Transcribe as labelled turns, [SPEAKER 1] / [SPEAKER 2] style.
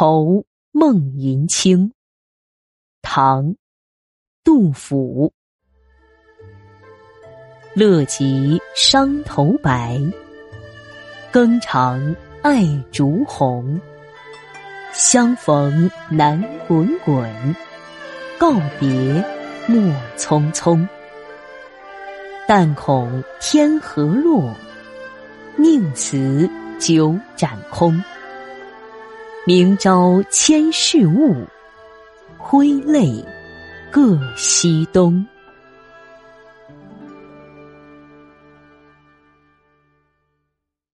[SPEAKER 1] 愁梦云清。唐·杜甫。乐极伤头白，更长爱烛红。相逢难滚滚，告别莫匆匆。但恐天河落，宁辞九盏空。明朝千事物，挥泪各西东。